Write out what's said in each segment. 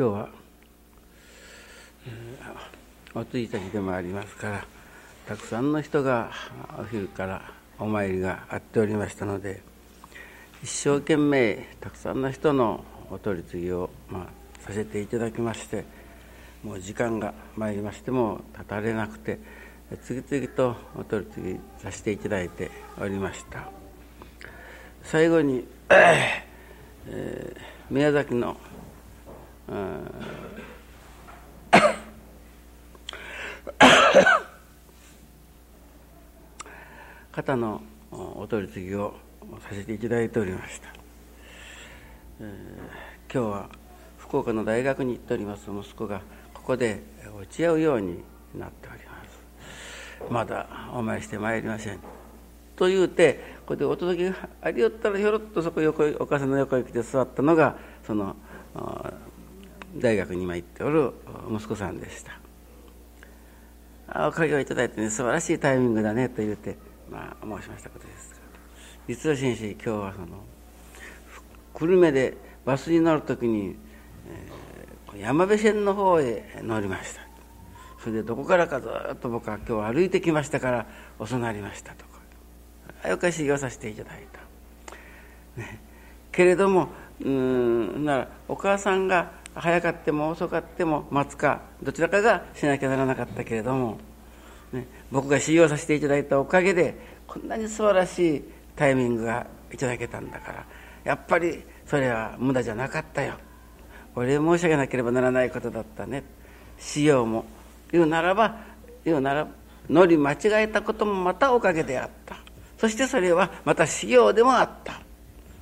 今日は、おついた日でもありますからたくさんの人がお昼からお参りがあっておりましたので一生懸命たくさんの人のお取り次ぎを、まあ、させていただきましてもう時間が参りましても立たれなくて次々とお取り次ぎさせていただいておりました。最後に、えー、宮崎の方のお取り次ぎをさせていただいておりました、えー、今日は福岡の大学に行っております息子がここで落ち合うようになっております。まだお参りしてまいりません。と言うてここでお届けがありよったらひょろっとそこ横お母さんの横に来て座ったのがその大学に今行っておる息子さんでした。あおかげをいただいてね素晴らしいタイミングだねと言うて、まあ、申しましたことです実は先生今日はその久留米でバスに乗る時に、えー、山辺線の方へ乗りました。それでどこからかずっと僕は今日歩いてきましたから遅なりましたとかあよく修行させていただいた、ね、けれどもうんならお母さんが早かっても遅かっても待つかどちらかがしなきゃならなかったけれども、ね、僕が修行させていただいたおかげでこんなに素晴らしいタイミングがいただけたんだからやっぱりそれは無駄じゃなかったよ。お礼申し上げなければならないことだったね。使用も言うならば言うなら乗り間違えたこともまたおかげであった。そしてそれはまた修行でもあった。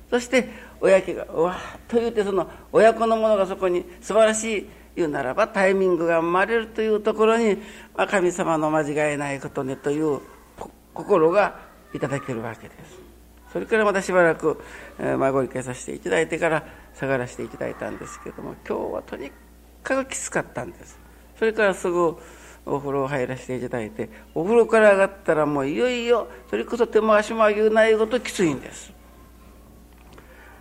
そして親家がうわっと言うてその親子のものがそこに素晴らしい言うならばタイミングが生まれるというところに、まあ、神様の間違いないことねという心がいただけるわけです。それからまたしばらく、えー、まあ、ご理解させていただいてから下がらせていただいたんですけども今日はとにかくきつかったんですそれからすぐお風呂入らせていただいてお風呂から上がったらもういよいよそれこそ手も足も上げないごときついんです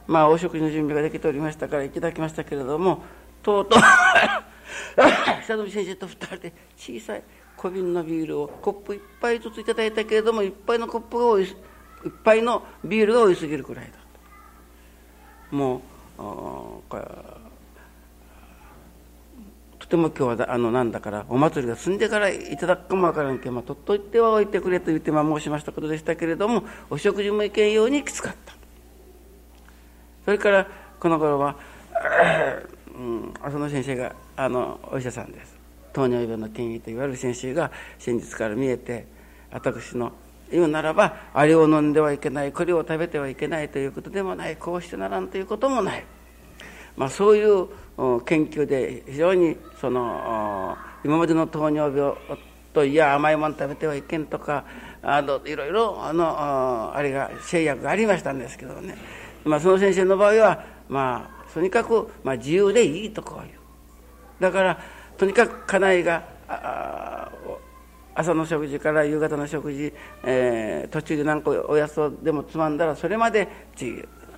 まあお食事の準備ができておりましたからいただきましたけれどもとうとう 久富先生と二人で小さい小瓶のビールをコップ一杯ずついただいたけれどもいっぱいのコップが多いいっぱいのビールが多いすぎるくらいだともうこれとても今日はあのなんだからお祭りが済んでからいただくかもわからんけど、まあ、とっといてはおいてくれと言ってまあ申しましたことでしたけれどもお食事もいけんようにきつかった。それからこの頃は、うん、浅野先生があのお医者さんです。糖尿病の権威と言われる先生が先日から見えて私の言うならばあれを飲んではいけないこれを食べてはいけないということでもないこうしてならんということもない、まあ、そういう研究で非常にその今までの糖尿病といや甘いもの食べてはいけんとかあのいろいろあのあれが制約がありましたんですけどね、まあ、その先生の場合はまあとにかく、まあ、自由でいいとこういう。だからとにかく家内が朝の食事から夕方の食事、えー、途中で何個おやつをでもつまんだらそれまで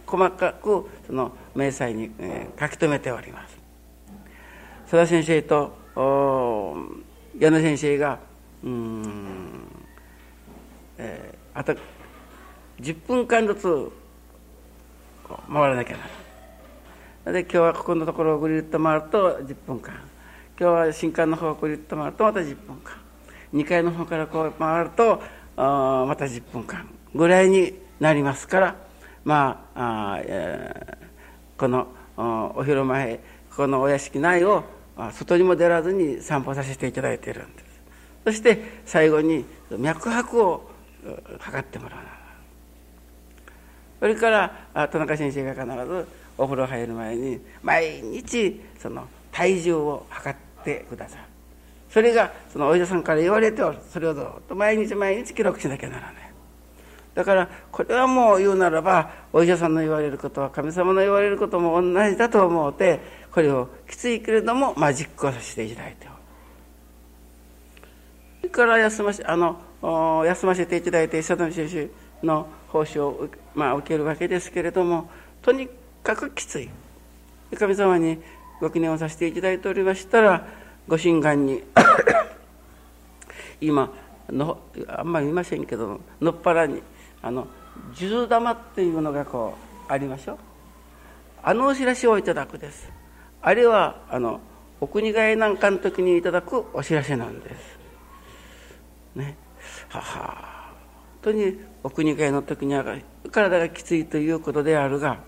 細かくその明細に、えー、書き留めております。佐田先生と矢野先生がうん、えー、あと10分間ずつ回らなきゃならで今日はここのところをぐるっと回ると10分間。今日は新館の方をぐるっと回るとまた10分間。2階の方からこう回るとあまた10分間。ぐらいになりますからまああ、え、このお広間へこのお屋敷内を外にも出らずに散歩させていただいているんです。そして最後に脈拍を測ってもらう。それから田中先生が必ずお風呂入る前に毎日その体重を測ってくださいそれがそのお医者さんから言われておるそれをずっと毎日毎日記録しなきゃならない。だからこれはもう言うならばお医者さんの言われることは神様の言われることも同じだと思うてこれをきついけれども、まあ、実行させていただいておる。それから休ましあの休ませていただいて佐藤先生の奉仕を、まあ、受けるわけですけれどもとにかくきつい。神様にご記念をさせていただいておりましたらご神願に 今のあんまり見ませんけどのっぱらにあの数玉っていうのがこうありましょう。あのお知らせをいただくです。あれはあのお国替えなんかの時にいただくお知らせなんです。ね。はは。本当にお国替えの時には体がきついということであるが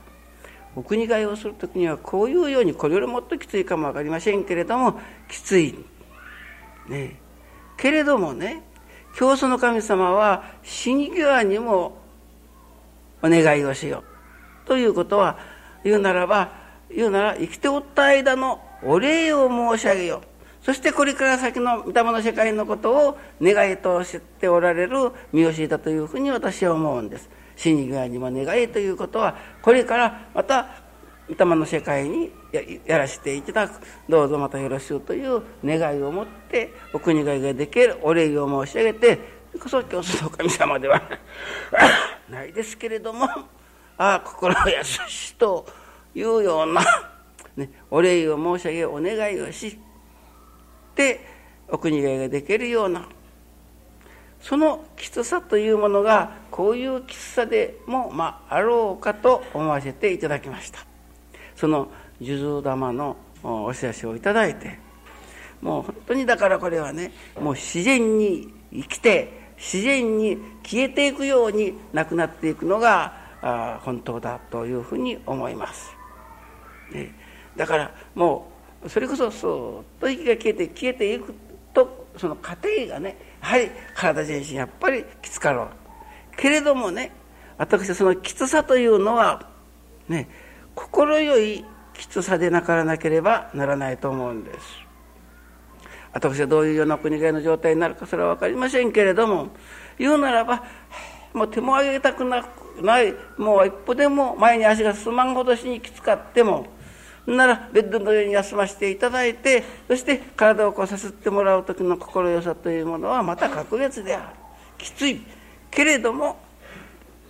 お国替えをする時にはこういうようにこれよりもっときついかも分かりませんけれどもきつい。ね。けれどもね教祖の神様は死に際にもお願いをしよう。ということは言うならば言うなら生きておった間のお礼を申し上げよう。そしてこれから先の御霊の世界のことを願いとしておられる見教えだというふうに私は思うんです。死に際にも願いということはこれからまた御霊の世界にやらせていただくどうぞまたよろしゅうという願いを持ってお国替えができるお礼を申し上げてこそ教祖の神様では ないですけれどもああ心を優しいというような、ね、お礼を申し上げお願いをしてお国替えができるようなそのきつさというものがこういうきつさでも、まあ、あろうかと思わせていただきました。その数珠玉のお知らせをいただいてもう本当にだからこれはねもう自然に生きて自然に消えていくようになくなっていくのが本当だというふうに思います、ね、だからもうそれこそそうと息が消えて消えていくとその過程がねやはり体全身やっぱりきつかろう。けれどもね私はそのきつさというのはね心よいきつさでなからなければならないと思うんです。私はどういうような国替えの状態になるかそれは分かりませんけれども言うならばもう手も上げたくなくないもう一歩でも前に足が進まんほどしにきつかってもならベッドの上に休ませていただいてそして体をこうさすってもらう時の心よさというものはまた格別である。きつい。けれども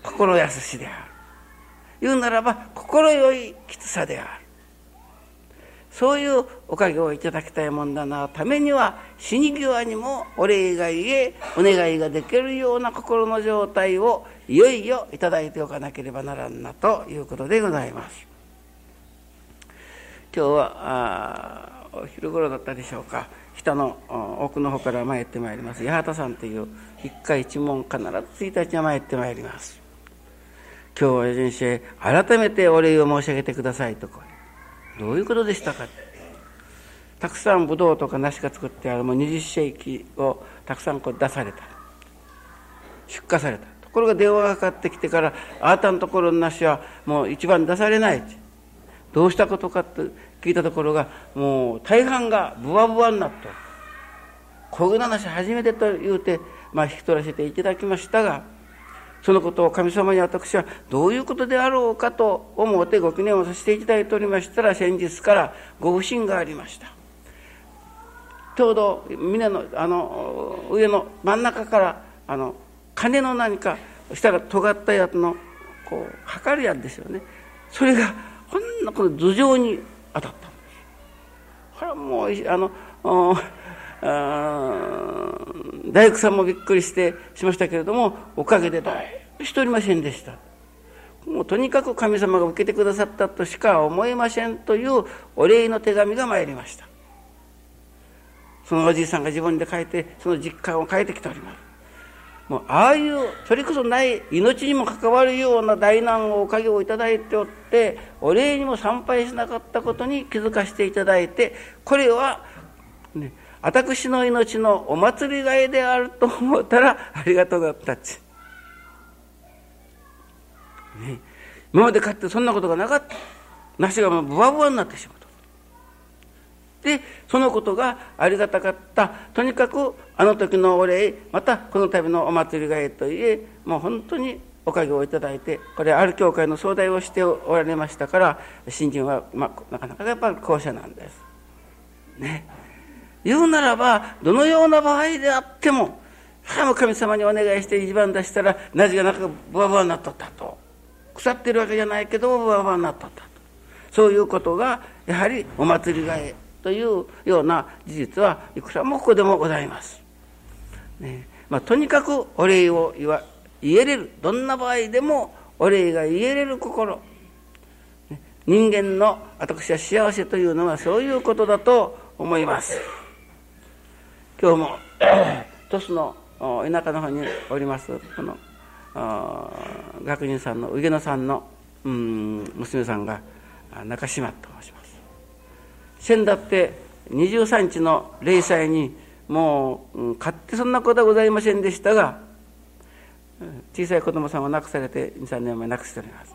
心優しである。言うならば心よいきつさである。そういうおかげをいただきたいもんだなためには死に際にもお礼が言えお願いができるような心の状態をいよいよいただいておかなければならんなということでございます。今日はあお昼頃だったでしょうか。北の奥の方から参ってまいります。八幡さんという一回一問必ず1日は参ってまいります。今日は先生改めてお礼を申し上げてくださいとどういうことでしたか。たくさんブドウとか梨が作ってあるもう20世紀をたくさんこう出された。出荷された。ところが電話がかかってきてからあなたのところの梨はもう一番出されない。どうしたことかって聞いたところがもう大半がブワブワになったこういう話初めてと言うて、まあ、引き取らせていただきましたがそのことを神様に私はどういうことであろうかと思ってご記念をさせていただいておりましたら先日からご不審がありました。ちょうど峰のあの上の真ん中からあの金の何か下が尖ったやつのこう測るやつですよね。それがこんなこの頭上に当たった。んですこれはもうあの大工さんもびっくりしてしましたけれどもおかげで誰もしておりませんでした。もうとにかく神様が受けてくださったとしか思えませんというお礼の手紙が参りました。そのおじいさんが自分で書いてその実感を書いてきております。もうああいうそれこそない命にも関わるような大難をおかげをいただいておってお礼にも参拝しなかったことに気づかせていただいてこれは、ね、私の命のお祭りがいであると思ったらありがとうだったち。ね、今までかってそんなことがなかった。梨がもうブワブワになってしまう。でそのことがありがたかったとにかくあの時のお礼またこの度のお祭りがえといえもう本当におかげをいただいてこれある教会の総代をしておられましたから新人は、まあ、なかなかやっぱり後者なんです。ね。言うならばどのような場合であっても神様にお願いして一番出したらなじがなんかブワブワになっとったと腐ってるわけじゃないけどブワブワになっとったとそういうことがやはりお祭りがえというような事実はいくらもここでもございます。ね。まあ、とにかくお礼を言わ言えれる。どんな場合でもお礼が言えれる心。人間の私は幸せというのはそういうことだと思います。今日も 鳥栖の田舎の方におります。この学人さんの上野さんのうん娘さんが中島と申します。先だって23日の零細にもう、勝手そんなことはございませんでしたが小さい子供さんを亡くされて23年前亡くしております。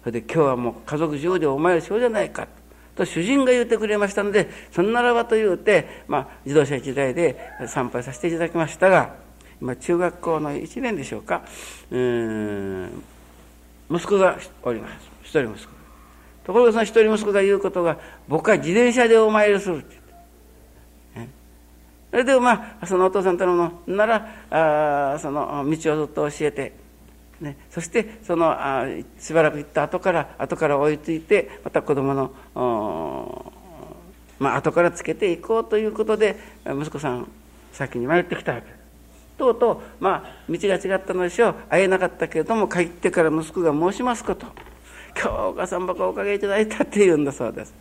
それで今日はもう家族中でお参りしようじゃないかと主人が言ってくれましたのでそんならばと言うて、まあ、自動車一台で参拝させていただきましたが今中学校の1年でしょうか。うん息子がおります。一人息子。ところがその一人息子が言うことが僕は自転車でお参りするってそれでまあそのお父さん頼むの。ならあその道をずっと教えて、ね、そしてそのあしばらく行った後から後から追いついてまた子供のまあ後からつけていこうということで息子さん先に参ってきたわけ。で。とうとうまあ道が違ったのでしょう。会えなかったけれども帰ってから息子が申しますこと。今日お母さんばかおかげいただいたって言うんだそうです。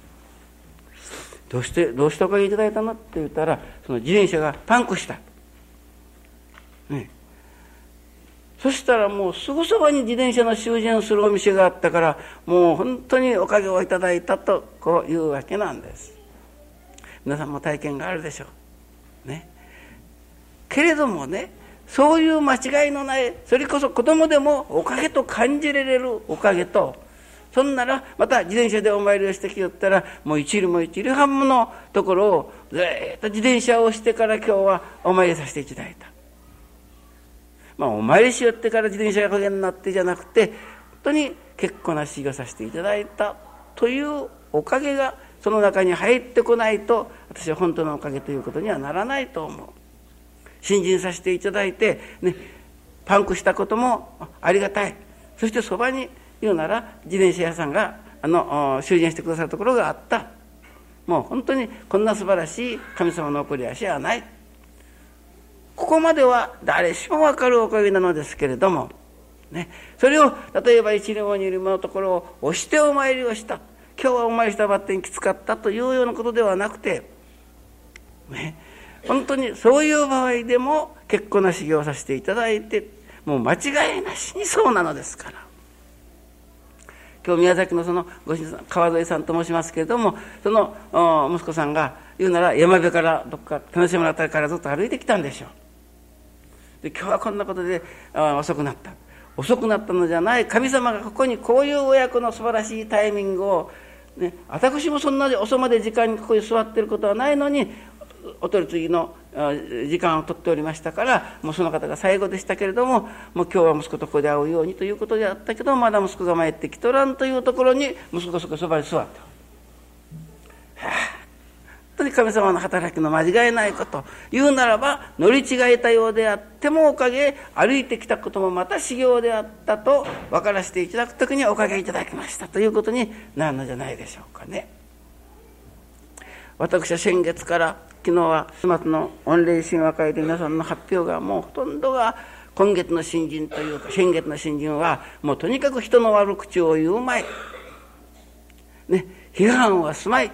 どうしてどうしておかげいただいたのって言ったらその自転車がパンクした、ね、そしたらもうすぐそばに自転車の修繕するお店があったからもう本当におかげをいただいたとこういうわけなんです。皆さんも体験があるでしょう。ね。けれどもねそういう間違いのないそれこそ子供でもおかげと感じられるおかげとそんならまた自転車でお参りをしてきよったらもう一里も一里半ものところをずっと自転車をしてから今日はお参りさせていただいた。まあお参りしよってから自転車が加減になってじゃなくて本当に結構な修行させていただいたというおかげがその中に入ってこないと私は本当のおかげということにはならないと思う。信心させていただいて、ね、パンクしたこともありがたい。そしてそばに言うなら自転車屋さんがあの修繕してくださるところがあった。もう本当にこんな素晴らしい神様の送り足はない。ここまでは誰しも分かるおかげなのですけれども、ね、それを例えば一両二両のところを押してお参りをした。今日はお参りしたばってんきつかったというようなことではなくて、ね、本当にそういう場合でも結構な修行をさせていただいてもう間違いなしにそうなのですから。今日宮崎のそのご主人さん川添さんと申しますけれどもその息子さんが言うなら山辺からどっか楽しむあたりからずっと歩いてきたんでしょう。で今日はこんなことで遅くなった。遅くなったのじゃない神様がここにこういう親子の素晴らしいタイミングを、ね、私もそんなに遅まで時間にここに座ってることはないのにお取り次ぎの時間を取っておりましたからもうその方が最後でしたけれどももう今日は息子とここで会うようにということであったけどまだ息子が参ってきとらんというところに息子がそこそばに座って。はあ本当に神様の働きの間違いないこと言うならば乗り違えたようであってもおかげ歩いてきたこともまた修行であったと分からせていただく時におかげいただきましたということになるのじゃないでしょうかね。私は先月から昨日は始末の御礼神話会で皆さんの発表がもうほとんどが今月の新人というか先月の新人はもうとにかく人の悪口を言うまい、ね、批判はすまい、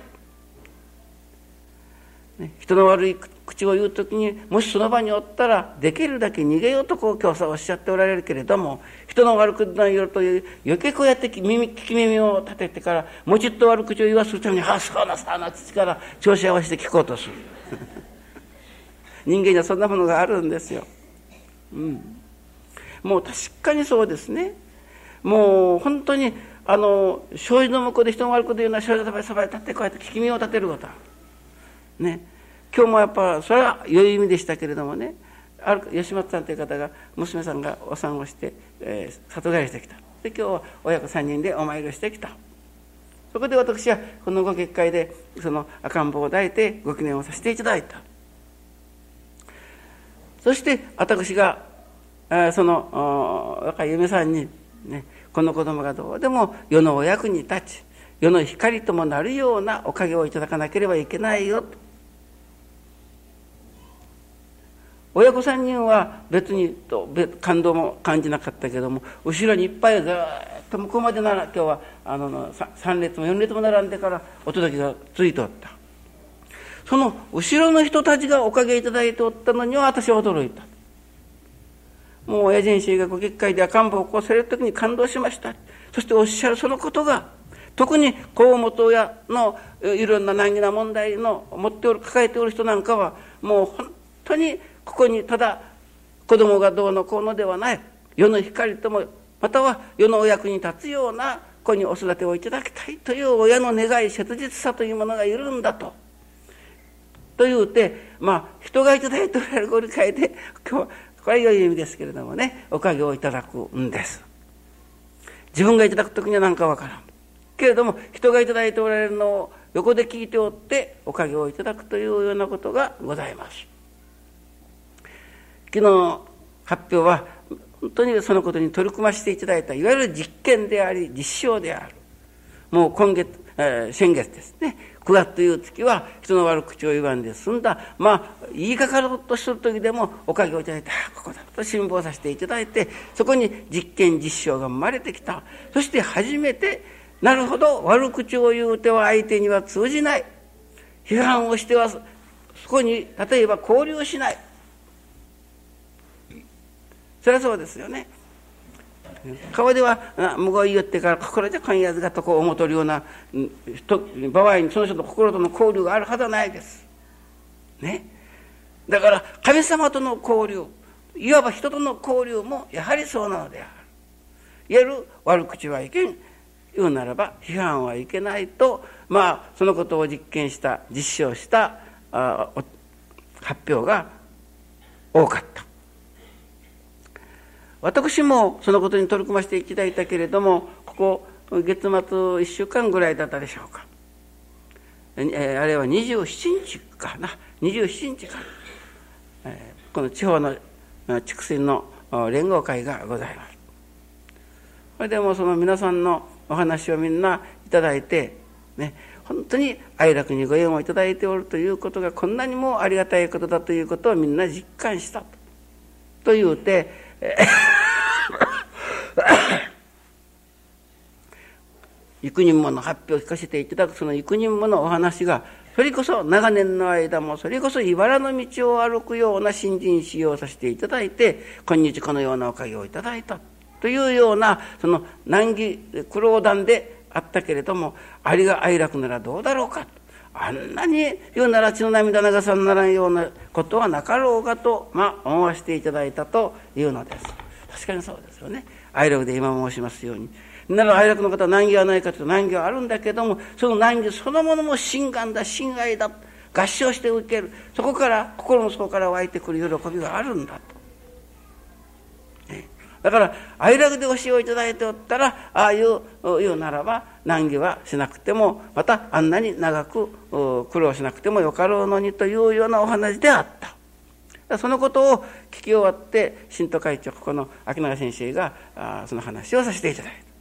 人の悪い口を言う時にもしその場におったらできるだけ逃げようとこう教祖はおっしゃっておられるけれども人の悪口の言うという余計こうやって耳聞き耳を立ててからもうちょっと悪口を言わすために「ああそうなさあな父から調子合わせて聞こうとする。人間にはそんなものがあるんですよ。うん、もう確かにそうですね。もう本当にあの障子の向こうで人の悪く言うのは障子のそばに立ってこうやって聞き耳を立てることね。今日もやっぱそれは良い意味でしたけれどもね。ある吉松さんという方が娘さんがお産をして、えー、里帰りしてきた。で今日は親子3人でお参りをしてきた。そこで私はこのご結界でその赤ん坊を抱いてご記念をさせていただいた。そして私がその若い嫁さんに、ね、この子供がどうでも世のお役に立ち世の光ともなるようなおかげをいただかなければいけないよ親子3人は別に感動も感じなかったけども後ろにいっぱいずっと向こうまでなら今日はあの3列も4列も並んでからお届けがついておった。その後ろの人たちがおかげいただいておったのには私は驚いた。もう親人衆がご結界で赤ん坊を起こされる時に感動しました。そしておっしゃるそのことが特に河本親のいろんな難儀な問題の持っておる抱えておる人なんかはもう本当にここにただ子供がどうのこうのではない世の光ともまたは世のお役に立つような子にお育てをいただきたいという親の願い切実さというものがいるんだと。というてまあ人がいただいておられるご理解で今日これは良い意味ですけれどもねおかげをいただくんです。自分がいただく時には何かわからん。けれども人がいただいておられるのを横で聞いておっておかげをいただくというようなことがございます。昨日発表は本当にそのことに取り組ませていただいたいわゆる実験であり実証である。もう今月、えー、先月ですね。9月という月は人の悪口を言わんで済んだ。まあ言いかかろうとする時でもおかげをいただいてあここだと辛抱させていただいてそこに実験実証が生まれてきた。そして初めてなるほど悪口を言うては相手には通じない。批判をしてはそこに例えば交流しない。そりゃそうですよね顔では向こう言ってから心じゃ今夜がとこう思うとるような場合にその人と心との交流があるはずはないです。ね。だから神様との交流いわば人との交流もやはりそうなのである。言える悪口はいけん言うならば批判はいけないとまあそのことを実験した実証したあ発表が多かった。私もそのことに取り組ませていただいたけれどもここ月末1週間ぐらいだったでしょうか、えー、あれは27日かな。27日か、えー、この地方の畜生の連合会がございます。それでもその皆さんのお話をみんないただいてね本当に愛楽にご縁をいただいておるということがこんなにもありがたいことだということをみんな実感したと。というて 幾人もの発表を聞かせていただくその幾人ものお話がそれこそ長年の間もそれこそ茨の道を歩くような新人使用させていただいて今日このようなおかげをいただいたというようなその難儀苦労談であったけれどもありが愛楽ならどうだろうかあんなに言うなら血の涙流さんならんようなことはなかろうかと、まあ、思わせていただいたというのです。確かにそうですよね。愛楽で今申しますように。なら愛楽の方は難儀はないかというと難儀はあるんだけども、その難儀そのものも心願だ、心愛だ、合唱して受ける。そこから、心の底から湧いてくる喜びがあるんだと。だから愛楽で教えをいただいておったらああいう言うならば難儀はしなくてもまたあんなに長く苦労しなくてもよかろうのにというようなお話であった。そのことを聞き終わって新都会長この秋永先生がその話をさせていただいた。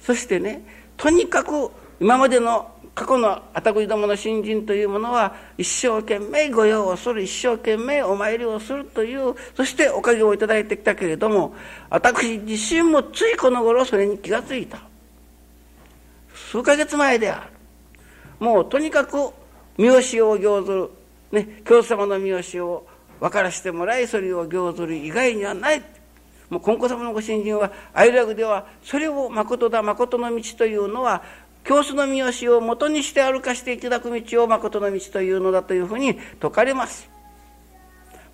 そしてねとにかく今までの過去のあたぐりどもの新人というものは一生懸命御用をする一生懸命お参りをするというそしておかげをいただいてきたけれども私自身もついこの頃それに気がついた数ヶ月前であるもうとにかく三好を行ずるね京様の三好を分からせてもらいそれを行ずる以外にはないもう金子様のご新人は愛楽ではそれを誠だ誠の道というのは教祖の三好を元にして歩かしていただく道を誠の道というのだというふうに説かれます。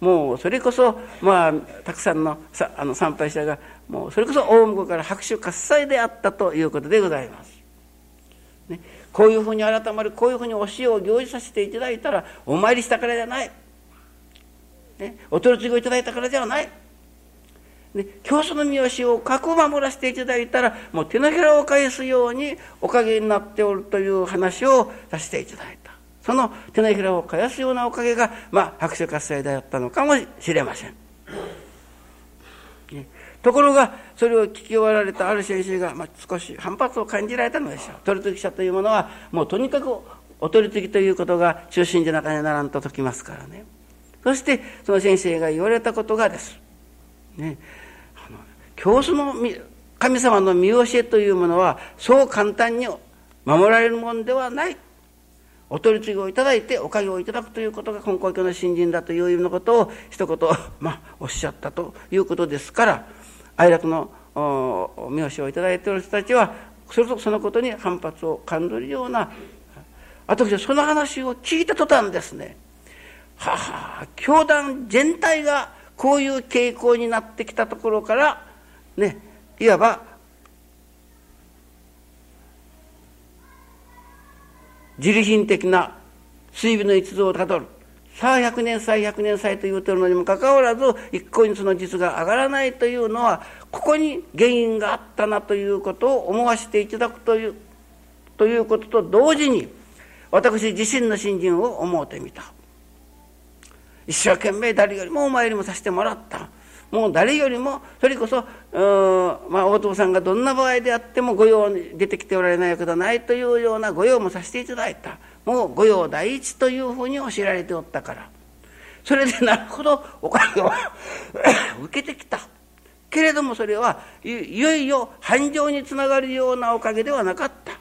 もうそれこそまあたくさんのさあの参拝者がもうそれこそ大向こうから拍手喝采であったということでございます。こういうふうに改まるこういうふうに教えを行事させていただいたらお参りしたからじゃない。ね、お取り次ぎをいただいたからではない。ね、教祖の三好をかく守らせていただいたらもう手のひらを返すようにおかげになっておるという話をさせていただいたその手のひらを返すようなおかげが、まあ、拍手喝采であったのかもしれません。ね、ところがそれを聞き終わられたある先生が、まあ、少し反発を感じられたのでしょう。取り次ぎ者というものはもうとにかくお取り次ぎということが中心でなかにならんと解きますからね。そしてその先生が言われたことがです。ね。あの教祖の神様の見教えというものはそう簡単に守られるものではない。お取り次ぎをいただいておかげをいただくということが根高教の新人だという意味のことを一言、まあ、おっしゃったということですから哀楽の見教えをいただいている人たちはそれとそのことに反発を感じるような私はその話を聞いた途端ですねはは教団全体がこういう傾向になってきたところからねいわば自利品的な水尾の一途をたどる。さあ100年祭100年祭と言うてるのにもかかわらず一向にその実が上がらないというのはここに原因があったなということを思わせていただくというということと同時に私自身の信心を思うてみた一生懸命誰よりもお参りもさせてもらった。もう誰よりもそれこそ、まあ、大友さんがどんな場合であっても御用に出てきておられないわけではないというような御用もさせていただいた。もう御用第一というふうに教えられておったから。それでなるほどお金を 受けてきた。けれどもそれはいよいよ繁盛につながるようなおかげではなかった。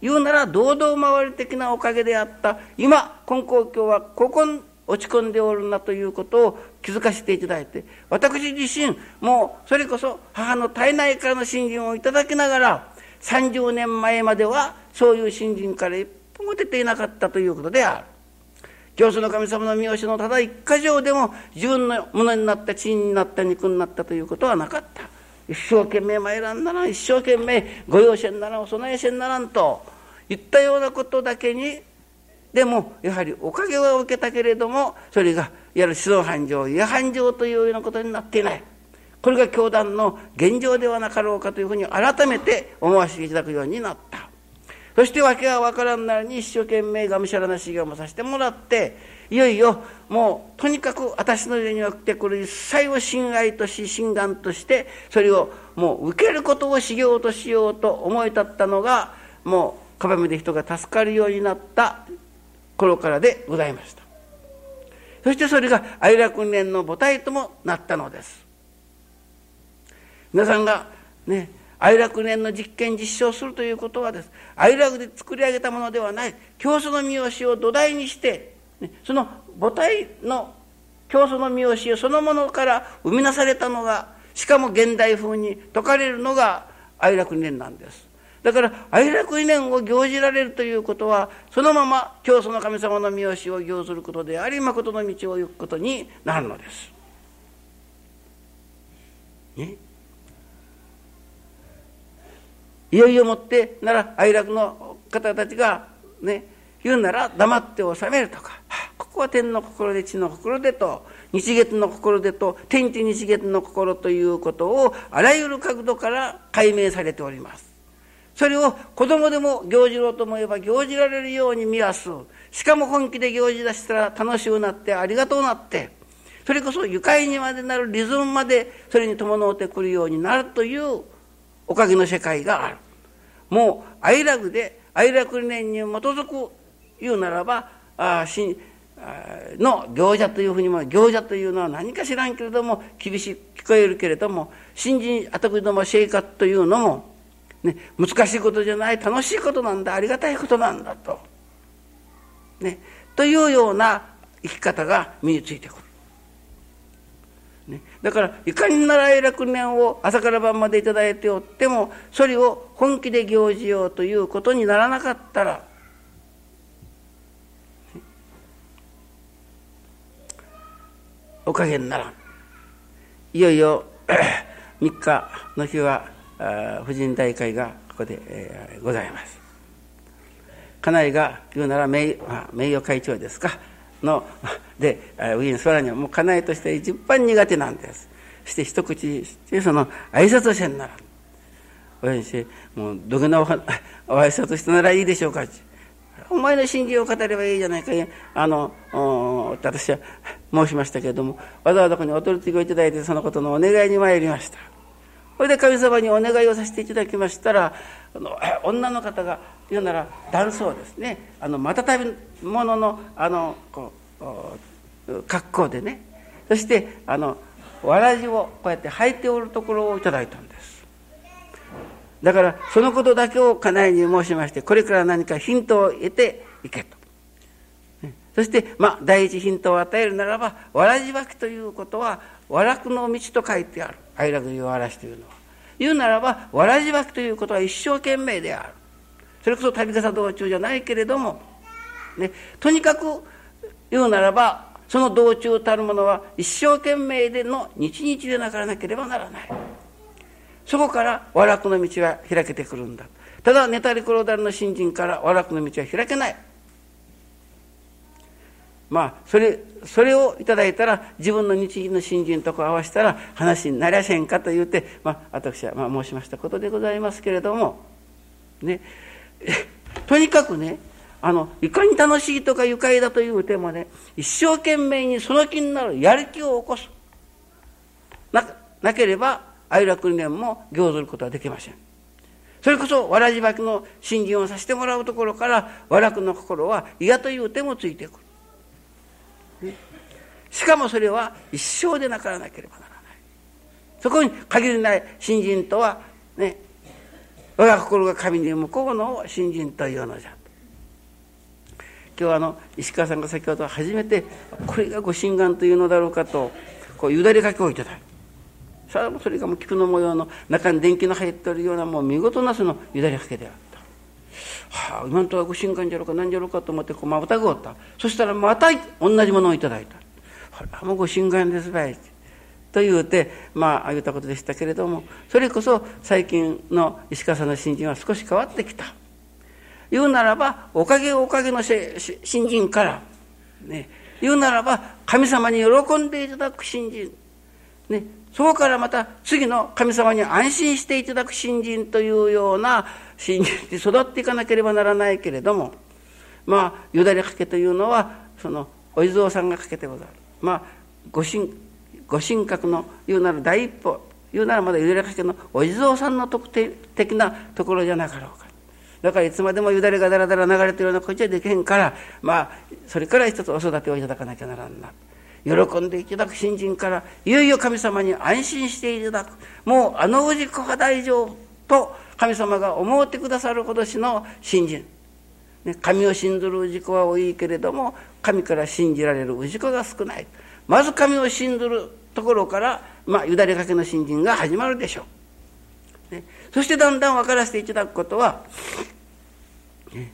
言うなら堂々回り的なおかげであった。今金光教はここに落ち込んでおるなということを気づかせていただいて私自身もうそれこそ母の体内からの信心をいただきながら30年前まではそういう信心から一歩も出ていなかったということである。教祖の神様の見教のただ一箇条でも自分のものになった血になった肉になったということはなかった。一生懸命参らんならん一生懸命ご用心ならんお供えせんならんといったようなことだけにでもやはりおかげは受けたけれどもそれがいわゆる指導繁盛違反盛というようなことになっていない。これが教団の現状ではなかろうかというふうに改めて思わせていただくようになった。そして訳が分からんなりに一生懸命がむしゃらな修行もさせてもらっていよいよもうとにかく私の家には来てくる一切を心愛とし心願としてそれをもう受けることを修行としようと思い立ったのがもう鏡で人が助かるようになった頃からでございました。そしてそれが愛楽年の母体ともなったのです。皆さんがね愛楽年の実験実証するということはです。愛楽で作り上げたものではない教祖の見教えを土台にして、ね、その母体の教祖の見教えそのものから生み出されたのがしかも現代風に説かれるのが愛楽年なんです。だから愛楽意念を行じられるということはそのまま教祖の神様の見教えを行ずることであり誠の道を行くことになるのです。ね、いよいよもってなら愛楽の方たちがね言うなら黙って収めるとか、ここは天の心で地の心でと日月の心でと天地日月の心ということをあらゆる角度から解明されております。それを子供でも行じろうと思えば行じられるように見やす。しかも本気で行事出したら楽しくなってありがとうなって、それこそ愉快にまでなるリズムまでそれに伴ってくるようになるというおかげの世界がある。もう愛楽で愛楽理念に基づく言うならば、あしの行者というふうにも行者というのは何か知らんけれども厳しく聞こえるけれども新人あたくども生活というのもね、難しいことじゃない楽しいことなんだありがたいことなんだと。ね、というような生き方が身についてくる。ね、だからいかに習い楽年を朝から晩まで頂いておってもそれを本気で行じようということにならなかったら、ねおかげにならん。いよいよ 3日の日は婦人大会がここで、えー、ございます。家内が言うなら名名誉会長ですか？の で上に空にはもう家内として一番苦手なんです。そして一口してその挨拶をせんなら親にしてもうどげなおお挨拶してならいいでしょうか？お前の信心を語ればいいじゃないかあの私は申しましたけれどもわざわざここにお取り次ぎをいただいてそのことのお願いに参りました。それで神様にお願いをさせていただきましたらあの女の方が言うなら男装ですね。あのたび物のあのこう格好でね。そしてあのわらじをこうやって履いておるところをいただいたんです。だからそのことだけを家内に申しましてこれから何かヒントを得ていけと。そして、まあ、第一ヒントを与えるならばわらじ履きということは和楽の道と書いてある。愛楽いうわらしというのは。言うならばわらじ履きということは一生懸命である。それこそ旅笠道中じゃないけれども、ね、とにかく言うならばその道中たるものは一生懸命での日々でなからなければならない。そこから和楽の道は開けてくるんだ。ただネタリクロダルの新人から和楽の道は開けない。まあそれそれをいただいたら自分の日銀の新人とこ合わせたら話になりゃせんかと言うて、まあ、私はまあ申しましたことでございますけれどもね。とにかくねあのいかに楽しいとか愉快だというてもね一生懸命にその気になるやる気を起こす。ななければ愛楽理念も行ずることはできません。それこそわらじばきの新人をさせてもらうところから和楽の心は嫌という手もついてくる、しかもそれは一生でなからなければならない。そこに限りない新人とはね我が心が神に向こうの新人というのじゃ。今日あの石川さんが先ほど初めてこれがご神願というのだろうかとこうゆだれかけをいただいたそれがもう菊の模様の中に電気の入っておるようなもう見事なそのゆだれかけであったはあ今んとこご神願じゃろうか何じゃろうかと思ってこうまたぐおった。そしたらまた同じものをいただいた。これはもうご神願ですばいと言うてまあ言ったことでしたけれどもそれこそ最近の石川さんの信心は少し変わってきた。言うならばおかげおかげの新人から、ね、言うならば神様に喜んでいただく新人、ね、そこからまた次の神様に安心していただく新人というような新人に育っていかなければならないけれどもまあよだれかけというのはそのお地蔵さんがかけてござる。まあご神ご神格の言うなら第一歩言うならまだよだれかけのお地蔵さんの特定的なところじゃなかろうか。だからいつまでもよだれがだらだら流れてるようなこっちはできへんからまあそれから一つお育てをいただかなきゃならんな喜んでいただく新人からいよいよ神様に安心していただくもうあの氏子が大丈夫と神様が思ってくださるほどしの新人、ね、神を信ずる氏子は多いけれども神から信じられる氏子が少ない。まず神を信ずるところからまあよだれかけの新人が始まるでしょう。ね、そしてだんだん分からせていただくことは、ね、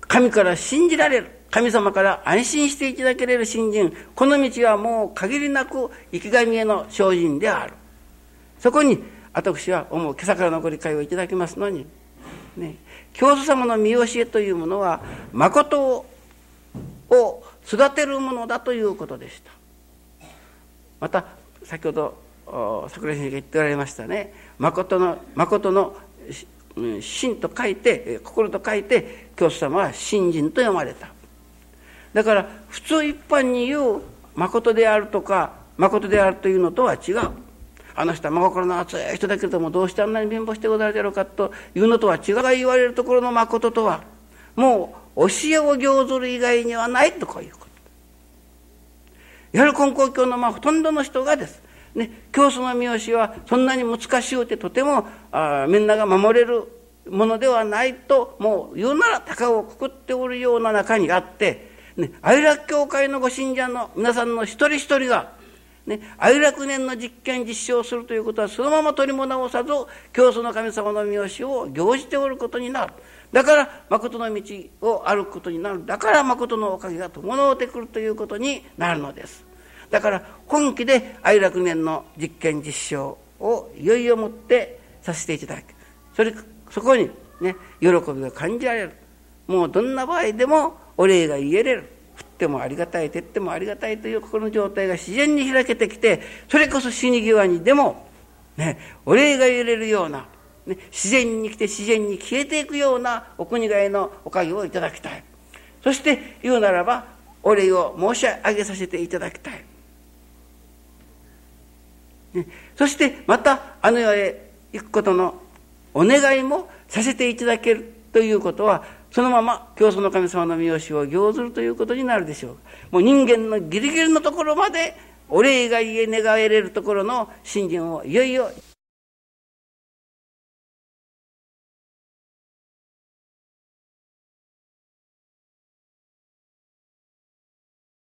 神から信じられる神様から安心していただけれる信心。この道はもう限りなく生き神への精進である。そこに私は思う今朝からのご理解をいただきますのに、ね、教祖様の見教えというものは誠を育てるものだということでした。また先ほど桜井先生が言っておられましたね。誠の誠の真と書いて心と書いて教祖様は信心と読まれた。だから普通一般に言う誠であるとか誠であるというのとは違う。あの人は真心の熱い人だけれどもどうしてあんなに貧乏してござるだろうかというのとは違う言われるところの誠とはもう教えを行ずる以外にはないとこういうこと。やはり根高教のまあほとんどの人がですね、教祖の見教えはそんなに難しゅうてとてもあみんなが守れるものではないともう言うなら高をくくっておるような中にあって、ね、愛楽教会のご信者の皆さんの一人一人が、ね、愛楽年の実験実証するということはそのまま取りも直さず教祖の神様の見教えを行じておることになる。だから誠の道を歩くことになる。だから誠のおかげが伴うてくるということになるのです。だから本気で愛楽年の実験実証をいよいよもってさせていただくそれそこにね喜びが感じられるもうどんな場合でもお礼が言えれるってもありがたい照ってもありがたいという心の状態が自然に開けてきてそれこそ死に際にでも、ね、お礼が言えれるような、ね、自然に来て自然に消えていくようなお国替えのおかげをいただきたい。そして言うならばお礼を申し上げさせていただきたい。ねそしてまたあの世へ行くことのお願いもさせていただけるということはそのまま教祖の神様の見教を行ずるということになるでしょう。もう人間のギリギリのところまでお礼が言え願えれるところの信心をいよいよ